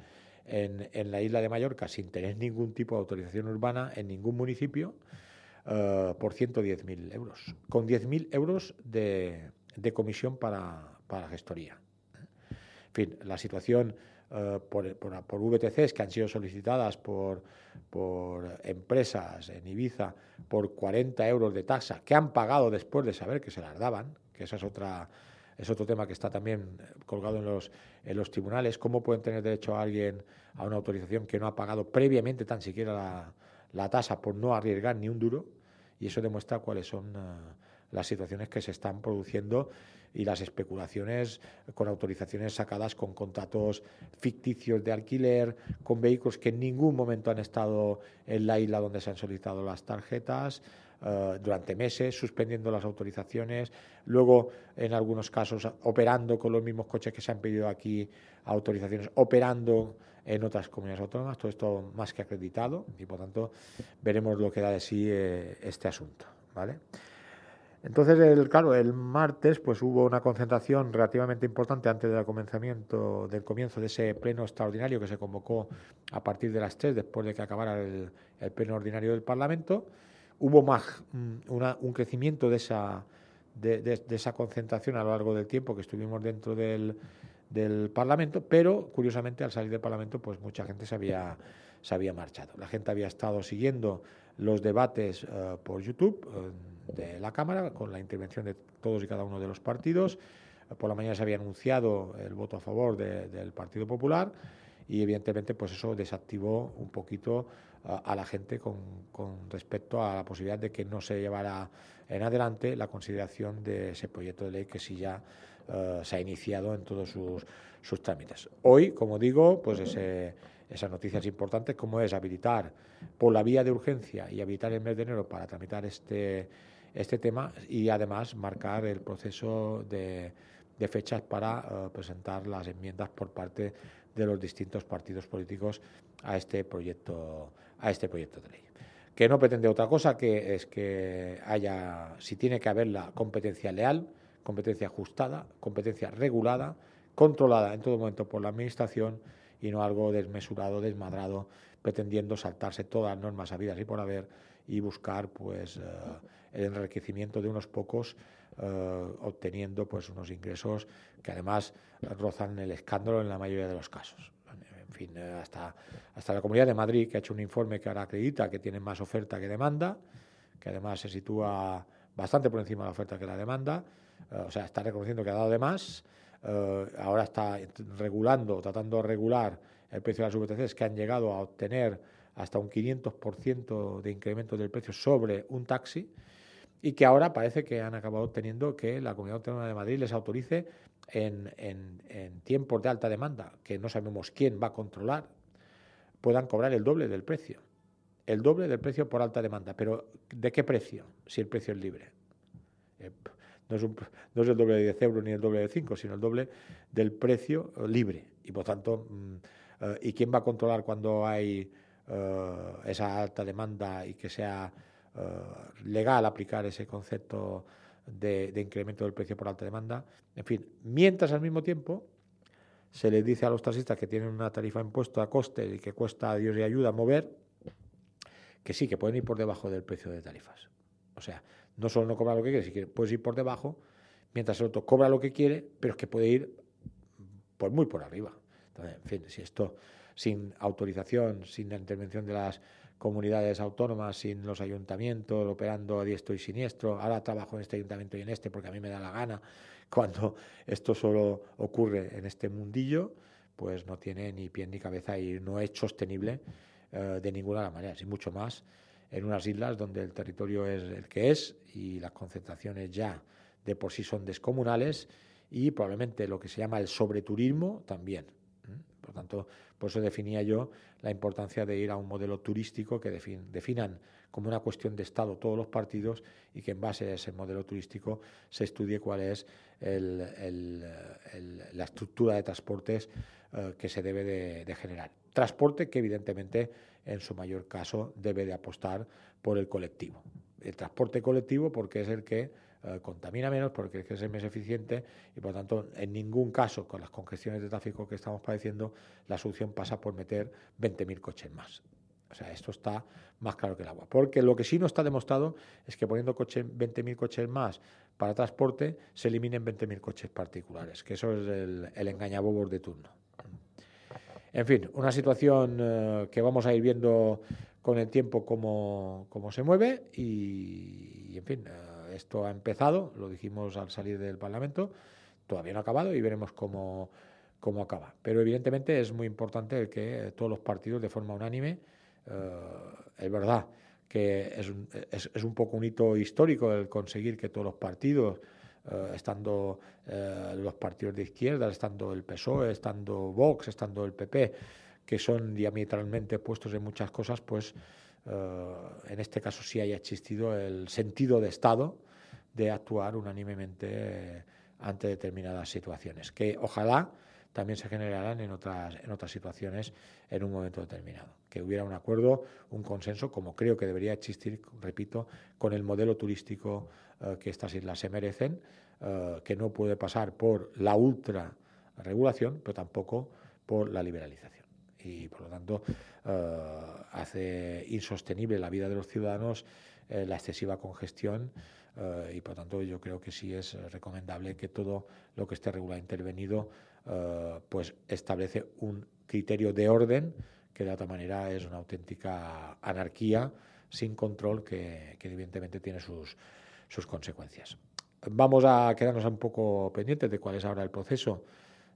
en, la isla de Mallorca sin tener ningún tipo de autorización urbana en ningún municipio uh, por 110.000 euros, con 10.000 euros de, de comisión para, para gestoría. En fin, la situación eh, por, por, VTCs que han sido solicitadas por, por empresas en Ibiza por 40 euros de tasa que han pagado después de saber que se las daban, que esa es otra es otro tema que está también colgado en los, en los tribunales. ¿Cómo pueden tener derecho a alguien a una autorización que no ha pagado previamente tan siquiera la, la tasa por no arriesgar ni un duro? Y eso demuestra cuáles son eh, las situaciones que se están produciendo y las especulaciones con autorizaciones sacadas con contratos ficticios de alquiler, con vehículos que en ningún momento han estado en la isla donde se han solicitado las tarjetas. Eh, durante meses, suspendiendo las autorizaciones, luego en algunos casos operando con los mismos coches que se han pedido aquí autorizaciones, operando en otras comunidades autónomas, todo esto más que acreditado y por tanto veremos lo que da de sí eh, este asunto. ¿vale? Entonces, el, claro, el martes pues hubo una concentración relativamente importante antes del comenzamiento, del comienzo de ese pleno extraordinario que se convocó a partir de las tres, después de que acabara el, pleno ordinario del Parlamento. Hubo más mm, un crecimiento de esa, de, esa concentración a lo largo del tiempo que estuvimos dentro del, del Parlamento, pero curiosamente al salir del Parlamento pues mucha gente se había, se había marchado. La gente había estado siguiendo los debates eh, por YouTube de la Cámara con la intervención de todos y cada uno de los partidos. Por la mañana se había anunciado el voto a favor del Partido Popular y evidentemente pues eso desactivó un poquito eh, a la gente con, con, respecto a la posibilidad de que no se llevara en adelante la consideración de ese proyecto de ley que sí ya se ha iniciado en todos sus, sus trámites. Hoy, como digo, pues ese esas noticias importantes, como es habilitar por la vía de urgencia y habilitar el mes de enero para tramitar este, este tema y además marcar el proceso de, fechas para eh, presentar las enmiendas por parte de los distintos partidos políticos a este proyecto a este proyecto de ley. Que no pretende otra cosa que es que haya si tiene que haber la competencia leal competencia ajustada competencia regulada controlada en todo momento por la administración y no algo desmesurado, desmadrado, pretendiendo saltarse todas las normas habidas y por haber y buscar pues eh, el enriquecimiento de unos pocos eh, obteniendo pues unos ingresos que además rozan el escándalo en la mayoría de los casos. En fin, eh, hasta, hasta la Comunidad de Madrid, que ha hecho un informe que ahora acredita que tiene más oferta que demanda, que además se sitúa bastante por encima de la oferta que la demanda, o sea, está reconociendo que ha dado de más, eh, ahora está regulando, tratando de regular el precio de las VTCs que han llegado a obtener hasta un 500% de incremento del precio sobre un taxi y que ahora parece que han acabado obteniendo que la Comunidad Autónoma de Madrid les autorice en, tiempos de alta demanda, que no sabemos quién va a controlar, puedan cobrar el doble del precio. El doble del precio por alta demanda. Pero ¿de qué precio? Si el precio es libre. Eh, no es, el doble de 10 euros ni el doble de 5, sino el doble del precio eh, libre. Y por tanto, mm, eh, ¿y quién va a controlar cuando hay esa alta demanda y que sea legal aplicar ese concepto de, incremento del precio por alta demanda? En fin, mientras al mismo tiempo se les dice a los taxistas que tienen una tarifa impuesta a coste y que cuesta a Dios y ayuda mover, que sí, que pueden ir por debajo del precio de tarifas. O sea, no solo no cobra lo que quiere, si puedes ir por debajo, mientras el otro cobra lo que quiere, pero es que puede ir por muy por arriba. Entonces, en fin, si esto sin autorización, sin la intervención de las comunidades autónomas, sin los ayuntamientos operando a diestro y siniestro, ahora trabajo en este ayuntamiento y en este porque a mí me da la gana, cuando esto solo ocurre en este mundillo, pues no tiene ni pie ni cabeza y no es sostenible eh, de ninguna manera, sin mucho más en unas islas donde el territorio es el que es y las concentraciones ya de por sí son descomunales y probablemente lo que se llama el sobreturismo también. Por tanto, por eso definía yo la importancia de ir a un modelo turístico que definan como una cuestión de Estado todos los partidos y que en base a ese modelo turístico se estudie cuál es la estructura de transportes eh, que se debe de, generar. Transporte que evidentemente en su mayor caso debe de apostar por el colectivo. El transporte colectivo porque es el que eh, contamina menos, porque es más eficiente y por tanto en ningún caso con las congestiones de tráfico que estamos padeciendo la solución pasa por meter 20.000 coches más. O sea, esto está más claro que el agua. Porque lo que sí no está demostrado es que poniendo coche, 20.000 coches más para transporte se eliminen 20.000 coches particulares, que eso es el, el engañabobos de turno. En fin, una situación eh, que vamos a ir viendo con el tiempo cómo, cómo se mueve y, y en fin, eh, esto ha empezado, lo dijimos al salir del Parlamento, todavía no ha acabado y veremos cómo, cómo acaba. Pero evidentemente es muy importante que todos los partidos de forma unánime, eh, es verdad que es un, es, un, poco un hito histórico el conseguir que todos los partidos, eh, estando eh, los partidos de izquierda, estando el PSOE, estando Vox, estando el PP, que son diametralmente puestos en muchas cosas, pues en este caso sí haya existido el sentido de Estado de actuar unánimemente ante determinadas situaciones, que ojalá también se generaran en otras, en otras situaciones en un momento determinado. Que hubiera un acuerdo, un consenso, como creo que debería existir, repito, con el modelo turístico eh, que estas islas se merecen, eh, que no puede pasar por la ultra regulación, pero tampoco por la liberalización. Y por lo tanto eh, hace insostenible la vida de los ciudadanos la excesiva congestión eh, y por tanto yo creo que sí es recomendable que todo lo que esté regulado intervenido eh, pues establece un criterio de orden que de otra manera es una auténtica anarquía sin control que, evidentemente tiene sus, sus consecuencias. Vamos a quedarnos un poco pendientes de cuál es ahora el proceso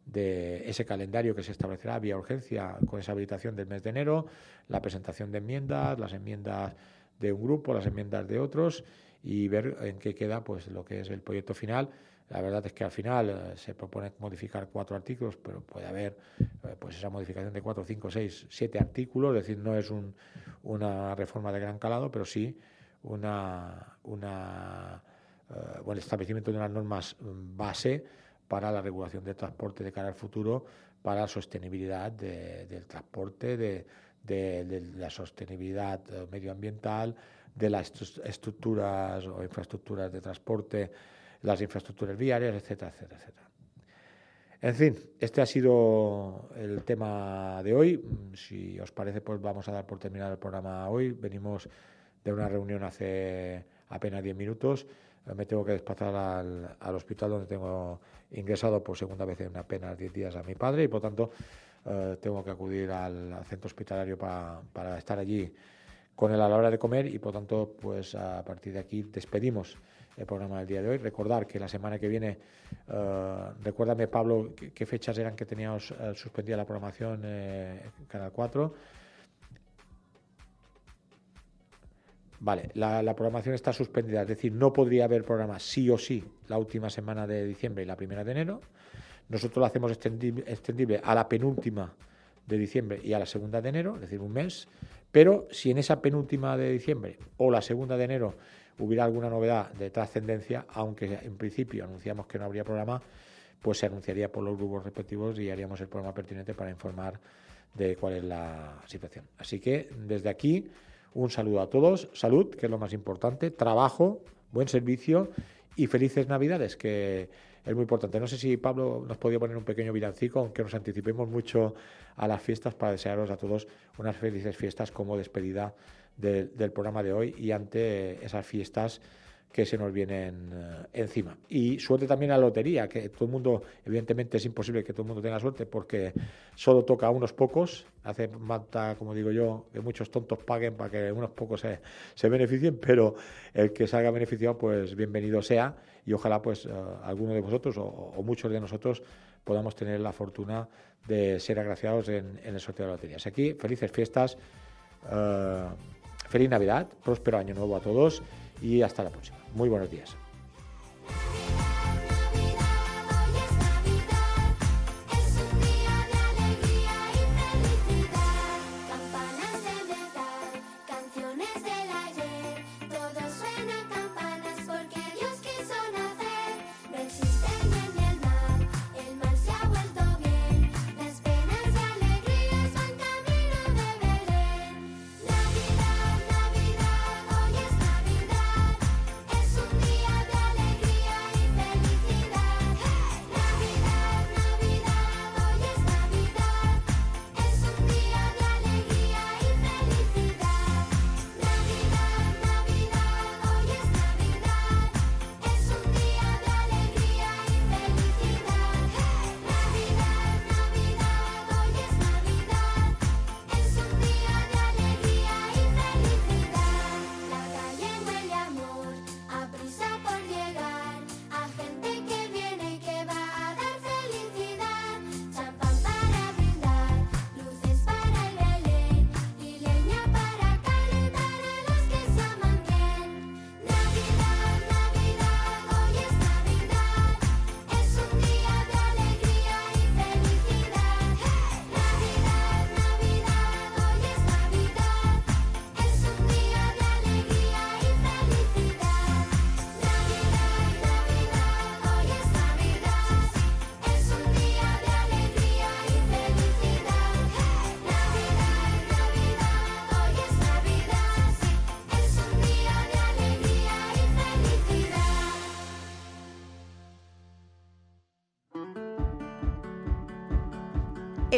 de ese calendario que se establecerá vía urgencia con esa habilitación del mes de enero, la presentación de enmiendas, las enmiendas de un grupo, las enmiendas de otros y ver en qué queda pues lo que es el proyecto final. La verdad es que al final eh, se propone modificar cuatro artículos, pero puede haber eh, pues esa modificación de cuatro, cinco, seis, siete artículos, es decir, no es un, una reforma de gran calado, pero sí una, uh, establecimiento de unas normas mm, base para la regulación del transporte de cara al futuro, para la sostenibilidad del transporte, de, la sostenibilidad medioambiental, de las estructuras o infraestructuras de transporte, las infraestructuras viarias, etcétera, etcétera, etcétera. En fin, este ha sido el tema de hoy. Si os parece, pues vamos a dar por terminado el programa hoy. Venimos de una reunión hace apenas 10 minutos. Me tengo que desplazar al, al, hospital donde tengo ingresado por segunda vez en apenas 10 días a mi padre y por tanto eh, tengo que acudir al, al centro hospitalario para, para estar allí con él a la hora de comer y por tanto pues a partir de aquí despedimos el programa del día de hoy. Recordar que la semana que viene, uh, recuérdame Pablo qué, fechas eran que teníamos uh, suspendida la programación eh, Canal 4. Vale, la, programación está suspendida, es decir, no podría haber programa sí o sí la última semana de diciembre y la primera de enero. Nosotros lo hacemos extendible a la penúltima de diciembre y a la segunda de enero, es decir, un mes. Pero si en esa penúltima de diciembre o la segunda de enero hubiera alguna novedad de trascendencia, aunque en principio anunciamos que no habría programa, pues se anunciaría por los grupos respectivos y haríamos el programa pertinente para informar de cuál es la situación. Así que desde aquí un saludo a todos, salud, que es lo más importante, trabajo, buen servicio y felices Navidades, que es muy importante. No sé si Pablo nos podía poner un pequeño villancico, aunque nos anticipemos mucho a las fiestas para desearos a todos unas felices fiestas como despedida del programa de hoy y ante esas fiestas que se nos vienen eh, encima. Y suerte también a la lotería, que todo el mundo, evidentemente es imposible que todo el mundo tenga suerte porque solo toca a unos pocos, hace falta, como digo yo, que muchos tontos paguen para que unos pocos se, se beneficien, pero el que salga beneficiado, pues bienvenido sea y ojalá pues uh, alguno de vosotros o, muchos de nosotros podamos tener la fortuna de ser agraciados en, el sorteo de loterías. Aquí, felices fiestas, uh, feliz Navidad, próspero año nuevo a todos y hasta la próxima. Muy buenos días.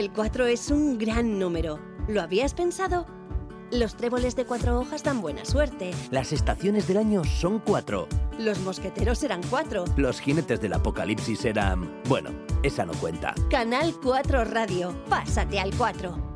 El 4 es un gran número. ¿Lo habías pensado? Los tréboles de cuatro hojas dan buena suerte. Las estaciones del año son cuatro. Los mosqueteros eran cuatro. Los jinetes del apocalipsis eran... Bueno, esa no cuenta. Canal 4 Radio. Pásate al 4.